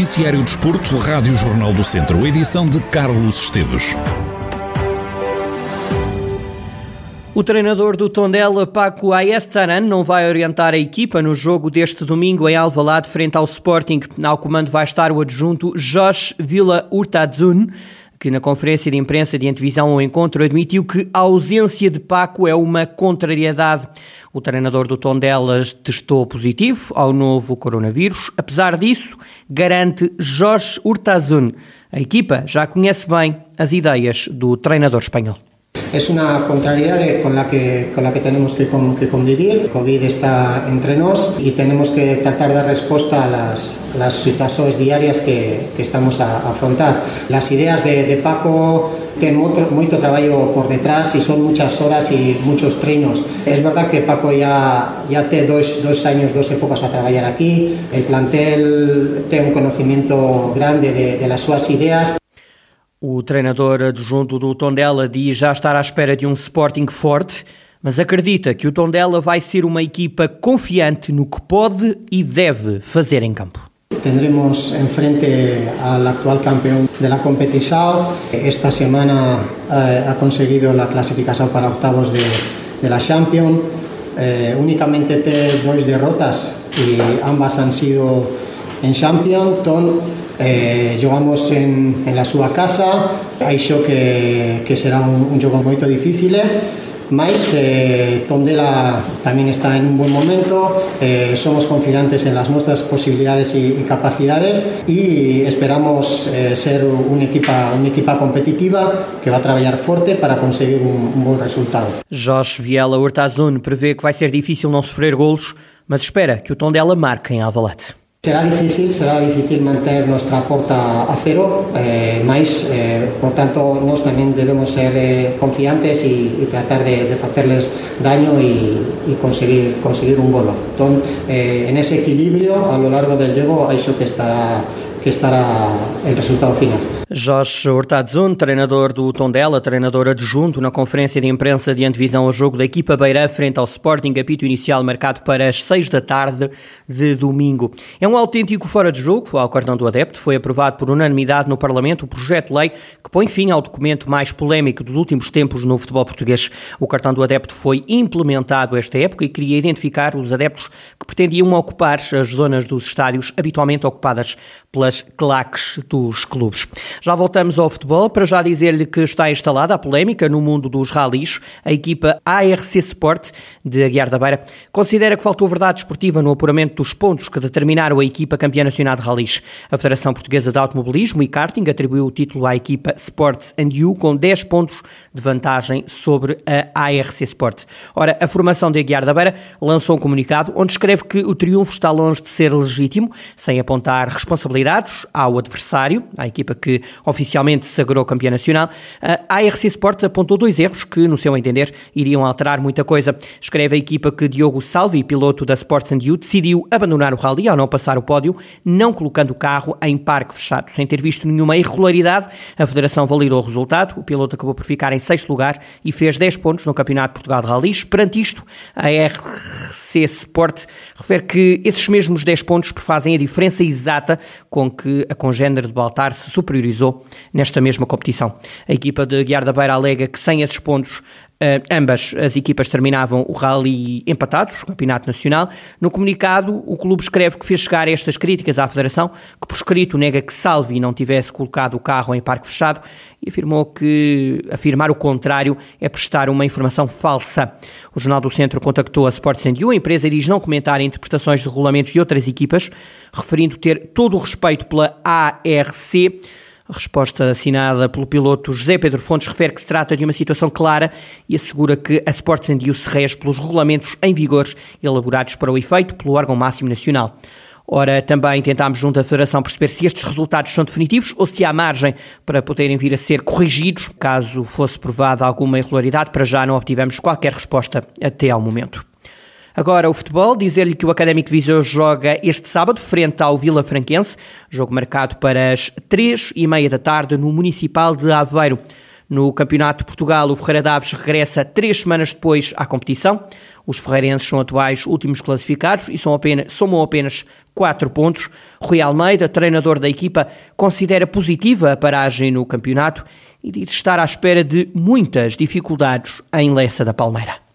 Noticiário Desporto, Rádio Jornal do Centro, edição de Carlos Esteves. O treinador do Tondela, Paco Ayestaran, não vai orientar a equipa no jogo deste domingo em Alvalade frente ao Sporting. Ao comando vai estar o adjunto Josh Villa Urtazun, que na conferência de imprensa de antevisão ao encontro admitiu que a ausência de Paco é uma contrariedade. O treinador do Tondelas testou positivo ao novo coronavírus. Apesar disso, garante Jorge Urtazun. A equipa já conhece bem as ideias do treinador espanhol. Es una contrariedad con la que, tenemos que, convivir. COVID está entre nos y tenemos que tratar de dar respuesta a las, situaciones diarias que, estamos a, afrontar. Las ideas de, Paco tienen mucho, trabajo por detrás y son muchas horas y muchos trinos. Es verdad que Paco ya, tiene dos, dos años, dos épocas a trabajar aquí. El plantel tiene un conocimiento grande de, de las sus ideas O treinador adjunto do Tondela diz já estar à espera de um Sporting forte, mas acredita que o Tondela vai ser uma equipa confiante no que pode e deve fazer em campo. Tendremos enfrente al actual campeón de la competición. Esta semana eh, ha conseguido la clasificación para octavos de, de la Champions. Eh, únicamente tiene dos derrotas y ambas han sido en Champions. Ton eh, jugamos en, en la súa casa, aixo que, que será un, un jogo moito difícil, mais eh, Tondela tamén está en un buen momento, eh, somos confiantes en las nuestras posibilidades y, y capacidades y esperamos eh, ser una equipa, una equipa competitiva que va a forte para conseguir un, un bom resultado. Jorge Viela Hortazun prevê que vai ser difícil não sofrer golos, mas espera que o Tondela marque em Alvalade. Será difícil, será difícil manter nuestra porta a cero, eh, máis, eh, por tanto, nós tamén debemos ser eh, confiantes e, e tratar de, de facerles daño e, e conseguir, conseguir un golo. Entón, eh, en ese equilibrio, a lo largo del juego, hai que estará, que estará el resultado final. Jorge Hortadzun, treinador do Tondela, treinador adjunto na conferência de imprensa de antevisão ao jogo da equipa Beira frente ao Sporting, apito inicial marcado para as 6 da tarde de domingo. É um autêntico fora de jogo, ao cartão do adepto, foi aprovado por unanimidade no Parlamento o projeto de lei que põe fim ao documento mais polémico dos últimos tempos no futebol português. O cartão do adepto foi implementado esta época e queria identificar os adeptos que pretendiam ocupar as zonas dos estádios habitualmente ocupadas pelas claques dos clubes. Já voltamos ao futebol, para já dizer-lhe que está instalada a polémica no mundo dos ralis. A equipa ARC Sport de Aguiar da Beira considera que faltou verdade esportiva no apuramento dos pontos que determinaram a equipa campeã nacional de ralis. A Federação Portuguesa de Automobilismo e Karting atribuiu o título à equipa Sports and You com 10 pontos de vantagem sobre a ARC Sport. Ora, a formação de Aguiar da Beira lançou um comunicado onde escreve que o triunfo está longe de ser legítimo, sem apontar responsabilidades ao adversário, à equipa que oficialmente se sagrou campeã nacional, a ARC Sport apontou dois erros que, no seu entender, iriam alterar muita coisa. Escreve a equipa que Diogo Salvi, piloto da Sports and You, decidiu abandonar o rally ao não passar o pódio, não colocando o carro em parque fechado. Sem ter visto nenhuma irregularidade, a Federação validou o resultado. O piloto acabou por ficar em sexto lugar e fez 10 pontos no Campeonato de Portugal de Rallys. Perante isto, a RC Sport refere que esses mesmos 10 pontos fazem a diferença exata com que a congênere de Baltar se superiorizou realizou nesta mesma competição. A equipa de Guiar da Beira alega que sem esses pontos Uh, ambas as equipas terminavam o rally empatados, Campeonato Nacional. No comunicado, o clube escreve que fez chegar estas críticas à Federação, que por escrito nega que Salvi não tivesse colocado o carro em parque fechado e afirmou que afirmar o contrário é prestar uma informação falsa. O Jornal do Centro contactou a Sports You, a empresa diz não comentar interpretações de regulamentos de outras equipas, referindo ter todo o respeito pela ARC. A resposta assinada pelo piloto José Pedro Fontes refere que se trata de uma situação clara e assegura que a Sports and You se rege pelos regulamentos em vigor elaborados para o efeito pelo órgão máximo nacional. Ora, também tentámos junto à Federação perceber se estes resultados são definitivos ou se há margem para poderem vir a ser corrigidos caso fosse provada alguma irregularidade. Para já não obtivemos qualquer resposta até ao momento. Agora o futebol, dizer-lhe que o Académico de Viseu joga este sábado frente ao Vila Franquense, jogo marcado para as três e meia da tarde no Municipal de Aveiro. No Campeonato de Portugal, o Ferreira Daves regressa três semanas depois à competição. Os ferreirenses são atuais últimos classificados e são apenas, somam apenas quatro pontos. Rui Almeida, treinador da equipa, considera positiva a paragem no campeonato e diz estar à espera de muitas dificuldades em Lessa da Palmeira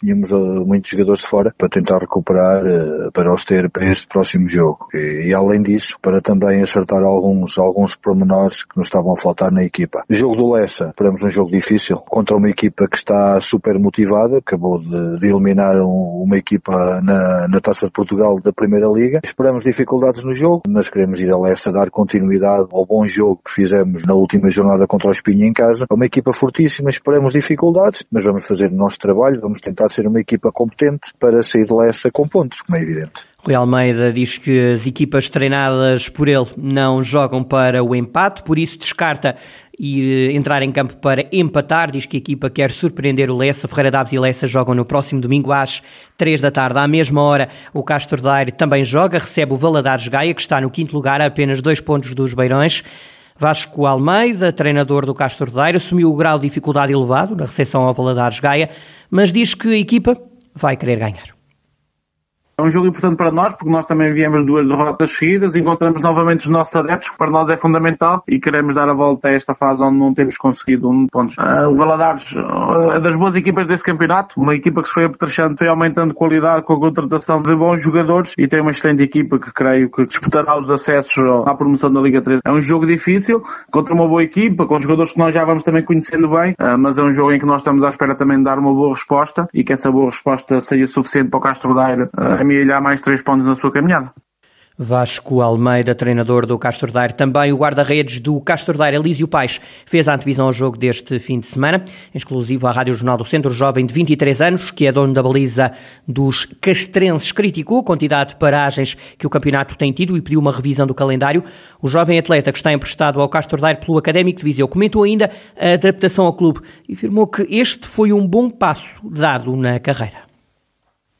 tínhamos uh, muitos jogadores de fora para tentar recuperar uh, para os ter para este próximo jogo. E, e, além disso, para também acertar alguns, alguns pormenores que nos estavam a faltar na equipa. O jogo do Lessa, esperamos um jogo difícil contra uma equipa que está super motivada, acabou de, de eliminar um, uma equipa na, na Taça de Portugal da Primeira Liga. Esperamos dificuldades no jogo, mas queremos ir a Lessa dar continuidade ao bom jogo que fizemos na última jornada contra o Espinho em casa. É uma equipa fortíssima, esperamos dificuldades, mas vamos fazer o nosso trabalho, vamos tentar de ser uma equipa competente para sair de Lessa com pontos, como é evidente. Rui Almeida diz que as equipas treinadas por ele não jogam para o empate, por isso descarta e entrar em campo para empatar. Diz que a equipa quer surpreender o Lessa. Ferreira Daves e Lessa jogam no próximo domingo às 3 da tarde. À mesma hora, o Castro Daire também joga, recebe o Valadares Gaia, que está no quinto lugar, a apenas dois pontos dos Beirões. Vasco Almeida, treinador do Castro Daire, assumiu o grau de dificuldade elevado na recepção ao Valadares Gaia, mas diz que a equipa vai querer ganhar. É um jogo importante para nós, porque nós também viemos duas derrotas seguidas, encontramos novamente os nossos adeptos, que para nós é fundamental, e queremos dar a volta a esta fase onde não temos conseguido um ponto. Uh, o Valadares uh, é das boas equipas desse campeonato, uma equipa que se foi apetrechando, foi aumentando qualidade com a contratação de bons jogadores, e tem uma excelente equipa que creio que disputará os acessos à promoção da Liga 3. É um jogo difícil, contra uma boa equipa, com jogadores que nós já vamos também conhecendo bem, uh, mas é um jogo em que nós estamos à espera também de dar uma boa resposta, e que essa boa resposta seja suficiente para o Castro Daire amealhar mais três pontos na sua caminhada. Vasco Almeida, treinador do Castro Daire, também o guarda-redes do Castro Daire, Elísio Paes, fez a antevisão ao jogo deste fim de semana, exclusivo à Rádio Jornal do Centro, jovem de 23 anos, que é dono da baliza dos castrenses, criticou a quantidade de paragens que o campeonato tem tido e pediu uma revisão do calendário. O jovem atleta que está emprestado ao Castro Daire pelo Académico de Viseu comentou ainda a adaptação ao clube e afirmou que este foi um bom passo dado na carreira.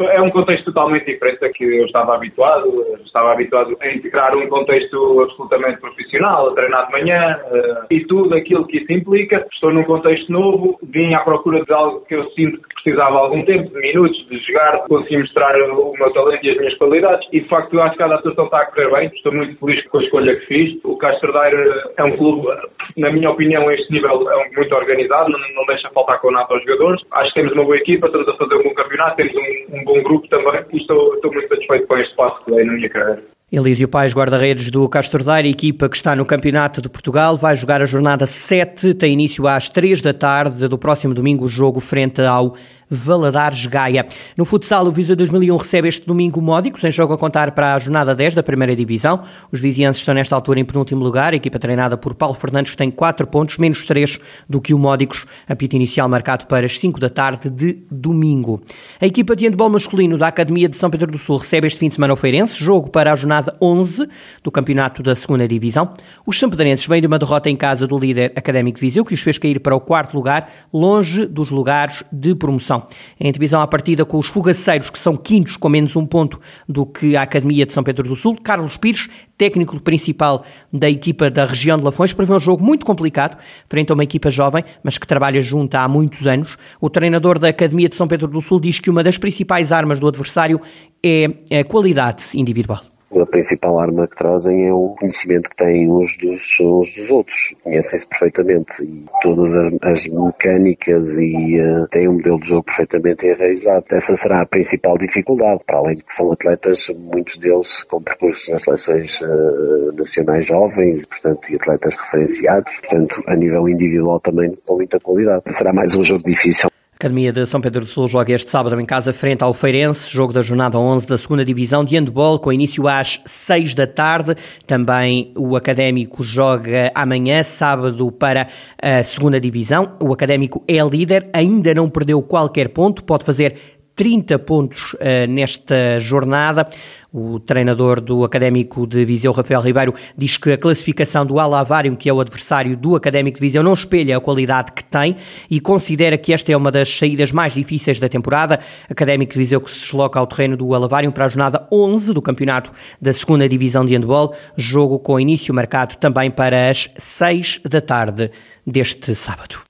É um contexto totalmente diferente a que eu estava habituado. Estava habituado a integrar um contexto absolutamente profissional, a treinar de manhã uh, e tudo aquilo que isso implica. Estou num contexto novo, vim à procura de algo que eu sinto precisava algum tempo, de minutos, de jogar, de conseguir mostrar o meu talento e as minhas qualidades. E de facto, eu acho que a adaptação está a correr bem. Estou muito feliz com a escolha que fiz. O Castro Daire é um clube, na minha opinião, a este nível é muito organizado, não, não deixa faltar com nada aos jogadores. Acho que temos uma boa equipa, estamos a fazer um bom campeonato, temos um, um bom grupo também e estou, estou muito satisfeito com este passo que dei na minha carreira. Elísio Pais, guarda-redes do Castro Daire, equipa que está no Campeonato de Portugal, vai jogar a jornada 7, tem início às 3 da tarde do próximo domingo, o jogo frente ao Valadares Gaia. No futsal, o Visa 2001 recebe este domingo Módicos, em jogo a contar para a jornada 10 da primeira divisão. Os vizienses estão nesta altura em penúltimo lugar, a equipa treinada por Paulo Fernandes tem 4 pontos, menos 3 do que o Módicos, apito inicial marcado para as 5 da tarde de domingo. A equipa de handball masculino da Academia de São Pedro do Sul recebe este fim de semana o Feirense, jogo para a jornada 11 do campeonato da segunda divisão. Os sampedrenses vêm de uma derrota em casa do líder académico de Viseu, que os fez cair para o quarto lugar, longe dos lugares de promoção divisão. Em divisão à partida com os fogaceiros, que são quintos com menos um ponto do que a Academia de São Pedro do Sul. Carlos Pires, técnico principal da equipa da região de Lafões, prevê um jogo muito complicado, frente a uma equipa jovem, mas que trabalha junto há muitos anos. O treinador da Academia de São Pedro do Sul diz que uma das principais armas do adversário é a qualidade individual a principal arma que trazem é o conhecimento que têm uns dos, uns dos outros. Conhecem-se perfeitamente e todas as, as mecânicas e uh, têm um modelo de jogo perfeitamente enraizado. Essa será a principal dificuldade, para além de que são atletas, muitos deles com percursos nas seleções uh, nacionais jovens, portanto, e atletas referenciados, portanto, a nível individual também com muita qualidade. Será mais um jogo difícil. Academia de São Pedro do Sul joga este sábado em casa frente ao Feirense, jogo da jornada 11 da segunda divisão de handball, com início às 6 da tarde. Também o Académico joga amanhã, sábado, para a segunda divisão. O Académico é líder, ainda não perdeu qualquer ponto, pode fazer 30 pontos uh, nesta jornada. O treinador do Académico de Viseu, Rafael Ribeiro, diz que a classificação do Alavário, que é o adversário do Académico de Viseu, não espelha a qualidade que tem e considera que esta é uma das saídas mais difíceis da temporada. Académico de Viseu que se desloca ao terreno do Alavário para a jornada 11 do campeonato da segunda divisão de handball, jogo com início marcado também para as 6 da tarde deste sábado.